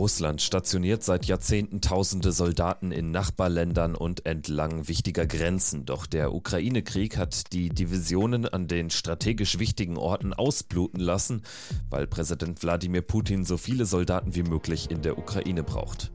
Russland stationiert seit Jahrzehnten tausende Soldaten in Nachbarländern und entlang wichtiger Grenzen. Doch der Ukraine-Krieg hat die Divisionen an den strategisch wichtigen Orten ausbluten lassen, weil Präsident Wladimir Putin so viele Soldaten wie möglich in der Ukraine braucht.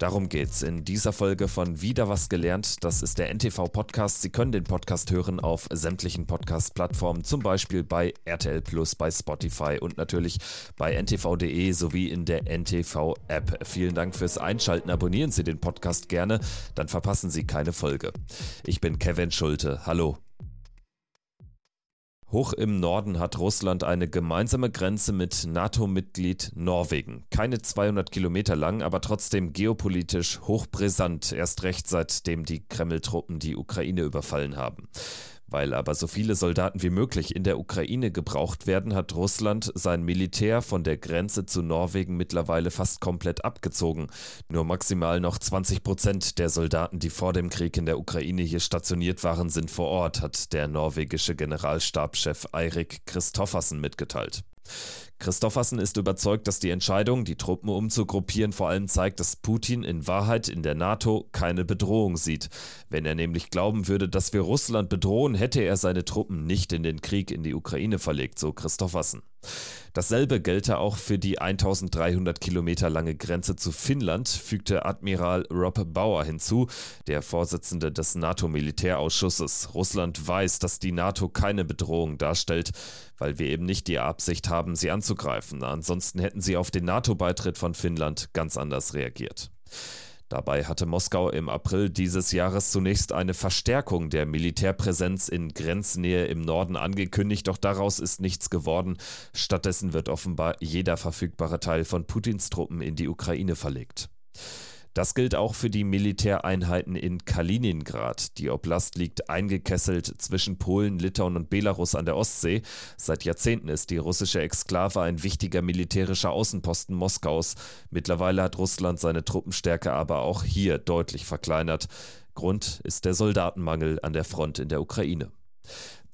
Darum geht's in dieser Folge von Wieder was gelernt. Das ist der NTV Podcast. Sie können den Podcast hören auf sämtlichen Podcast-Plattformen, zum Beispiel bei RTL Plus, bei Spotify und natürlich bei ntv.de sowie in der NTV-App. Vielen Dank fürs Einschalten. Abonnieren Sie den Podcast gerne, dann verpassen Sie keine Folge. Ich bin Kevin Schulte. Hallo. Hoch im Norden hat Russland eine gemeinsame Grenze mit NATO-Mitglied Norwegen. Keine 200 Kilometer lang, aber trotzdem geopolitisch hochbrisant, erst recht seitdem die Kreml-Truppen die Ukraine überfallen haben. Weil aber so viele Soldaten wie möglich in der Ukraine gebraucht werden, hat Russland sein Militär von der Grenze zu Norwegen mittlerweile fast komplett abgezogen. Nur maximal noch 20 Prozent der Soldaten, die vor dem Krieg in der Ukraine hier stationiert waren, sind vor Ort, hat der norwegische Generalstabschef Eirik Christoffersen mitgeteilt. Christoffersen ist überzeugt, dass die Entscheidung, die Truppen umzugruppieren, vor allem zeigt, dass Putin in Wahrheit in der NATO keine Bedrohung sieht. Wenn er nämlich glauben würde, dass wir Russland bedrohen, hätte er seine Truppen nicht in den Krieg in die Ukraine verlegt, so Christoffersen. Dasselbe gelte auch für die 1300 Kilometer lange Grenze zu Finnland, fügte Admiral Rob Bauer hinzu, der Vorsitzende des NATO-Militärausschusses. Russland weiß, dass die NATO keine Bedrohung darstellt, weil wir eben nicht die Absicht haben, sie anzugreifen. Ansonsten hätten sie auf den NATO-Beitritt von Finnland ganz anders reagiert. Dabei hatte Moskau im April dieses Jahres zunächst eine Verstärkung der Militärpräsenz in Grenznähe im Norden angekündigt, doch daraus ist nichts geworden. Stattdessen wird offenbar jeder verfügbare Teil von Putins Truppen in die Ukraine verlegt. Das gilt auch für die Militäreinheiten in Kaliningrad. Die Oblast liegt eingekesselt zwischen Polen, Litauen und Belarus an der Ostsee. Seit Jahrzehnten ist die russische Exklave ein wichtiger militärischer Außenposten Moskaus. Mittlerweile hat Russland seine Truppenstärke aber auch hier deutlich verkleinert. Grund ist der Soldatenmangel an der Front in der Ukraine.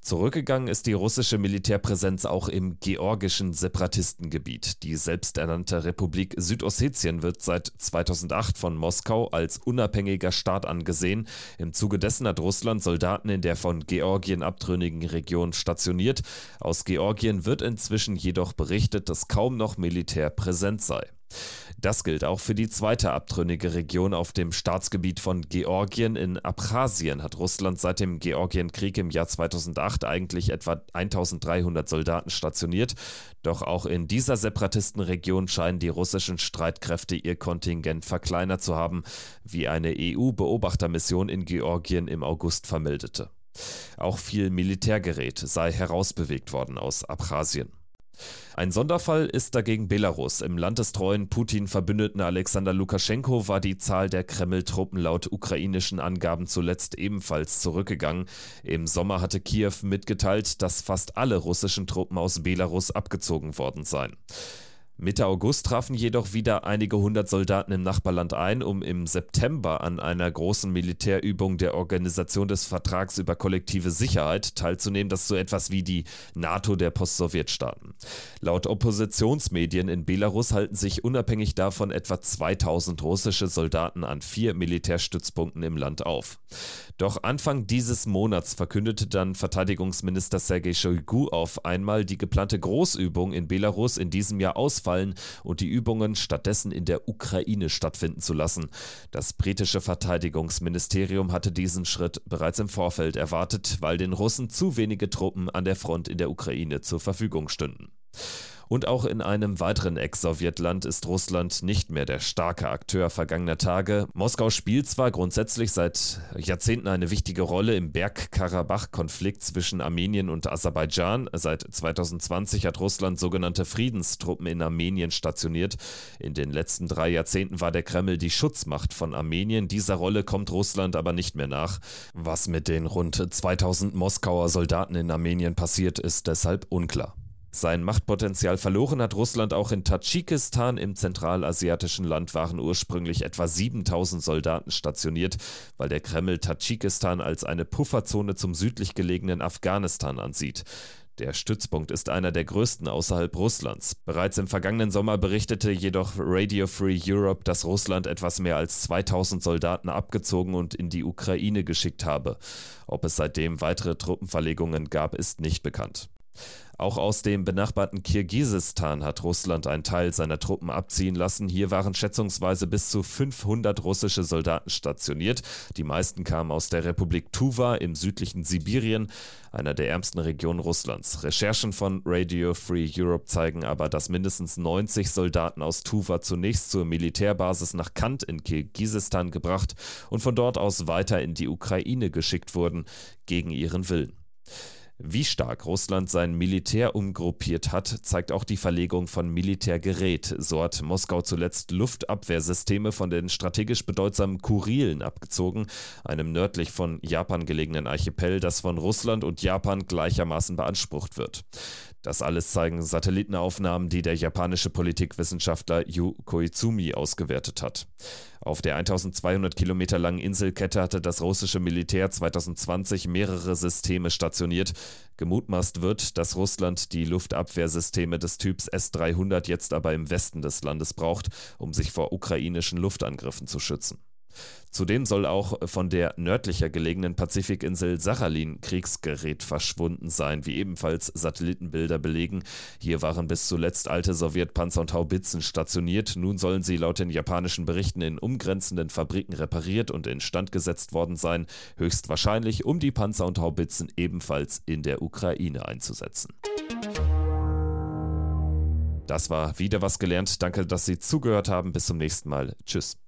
Zurückgegangen ist die russische Militärpräsenz auch im georgischen Separatistengebiet. Die selbsternannte Republik Südossetien wird seit 2008 von Moskau als unabhängiger Staat angesehen. Im Zuge dessen hat Russland Soldaten in der von Georgien abtrünnigen Region stationiert. Aus Georgien wird inzwischen jedoch berichtet, dass kaum noch Militär präsent sei. Das gilt auch für die zweite abtrünnige Region auf dem Staatsgebiet von Georgien. In Abchasien hat Russland seit dem Georgienkrieg im Jahr 2008 eigentlich etwa 1300 Soldaten stationiert. Doch auch in dieser Separatistenregion scheinen die russischen Streitkräfte ihr Kontingent verkleinert zu haben, wie eine EU-Beobachtermission in Georgien im August vermeldete. Auch viel Militärgerät sei herausbewegt worden aus Abchasien. Ein Sonderfall ist dagegen Belarus. Im landestreuen Putin-Verbündeten Alexander Lukaschenko war die Zahl der Kreml-Truppen laut ukrainischen Angaben zuletzt ebenfalls zurückgegangen. Im Sommer hatte Kiew mitgeteilt, dass fast alle russischen Truppen aus Belarus abgezogen worden seien. Mitte August trafen jedoch wieder einige hundert Soldaten im Nachbarland ein, um im September an einer großen Militärübung der Organisation des Vertrags über kollektive Sicherheit teilzunehmen, das so etwas wie die NATO der Post-Sowjetstaaten. Laut Oppositionsmedien in Belarus halten sich unabhängig davon etwa 2000 russische Soldaten an vier Militärstützpunkten im Land auf. Doch Anfang dieses Monats verkündete dann Verteidigungsminister Sergei Shoigu auf einmal die geplante Großübung in Belarus in diesem Jahr aus ausfallen und die Übungen stattdessen in der Ukraine stattfinden zu lassen. Das britische Verteidigungsministerium hatte diesen Schritt bereits im Vorfeld erwartet, weil den Russen zu wenige Truppen an der Front in der Ukraine zur Verfügung stünden. Und auch in einem weiteren Ex-Sowjetland ist Russland nicht mehr der starke Akteur vergangener Tage. Moskau spielt zwar grundsätzlich seit Jahrzehnten eine wichtige Rolle im Bergkarabach-Konflikt zwischen Armenien und Aserbaidschan. Seit 2020 hat Russland sogenannte Friedenstruppen in Armenien stationiert. In den letzten drei Jahrzehnten war der Kreml die Schutzmacht von Armenien. Dieser Rolle kommt Russland aber nicht mehr nach. Was mit den rund 2000 Moskauer Soldaten in Armenien passiert, ist deshalb unklar. Sein Machtpotenzial verloren hat Russland auch in Tadschikistan. Im zentralasiatischen Land waren ursprünglich etwa 7000 Soldaten stationiert, weil der Kreml Tadschikistan als eine Pufferzone zum südlich gelegenen Afghanistan ansieht. Der Stützpunkt ist einer der größten außerhalb Russlands. Bereits im vergangenen Sommer berichtete jedoch Radio Free Europe, dass Russland etwas mehr als 2000 Soldaten abgezogen und in die Ukraine geschickt habe. Ob es seitdem weitere Truppenverlegungen gab, ist nicht bekannt. Auch aus dem benachbarten Kirgisistan hat Russland einen Teil seiner Truppen abziehen lassen. Hier waren schätzungsweise bis zu 500 russische Soldaten stationiert. Die meisten kamen aus der Republik Tuva im südlichen Sibirien, einer der ärmsten Regionen Russlands. Recherchen von Radio Free Europe zeigen aber, dass mindestens 90 Soldaten aus Tuva zunächst zur Militärbasis nach Kant in Kirgisistan gebracht und von dort aus weiter in die Ukraine geschickt wurden, gegen ihren Willen. Wie stark Russland sein Militär umgruppiert hat, zeigt auch die Verlegung von Militärgerät. So hat Moskau zuletzt Luftabwehrsysteme von den strategisch bedeutsamen Kurilen abgezogen, einem nördlich von Japan gelegenen Archipel, das von Russland und Japan gleichermaßen beansprucht wird. Das alles zeigen Satellitenaufnahmen, die der japanische Politikwissenschaftler Yu Koizumi ausgewertet hat. Auf der 1200 Kilometer langen Inselkette hatte das russische Militär 2020 mehrere Systeme stationiert. Gemutmaßt wird, dass Russland die Luftabwehrsysteme des Typs S-300 jetzt aber im Westen des Landes braucht, um sich vor ukrainischen Luftangriffen zu schützen. Zudem soll auch von der nördlicher gelegenen Pazifikinsel Sachalin Kriegsgerät verschwunden sein, wie ebenfalls Satellitenbilder belegen. Hier waren bis zuletzt alte Sowjetpanzer und Haubitzen stationiert. Nun sollen sie laut den japanischen Berichten in umgrenzenden Fabriken repariert und instand gesetzt worden sein, höchstwahrscheinlich um die Panzer und Haubitzen ebenfalls in der Ukraine einzusetzen. Das war wieder was gelernt. Danke, dass Sie zugehört haben. Bis zum nächsten Mal. Tschüss.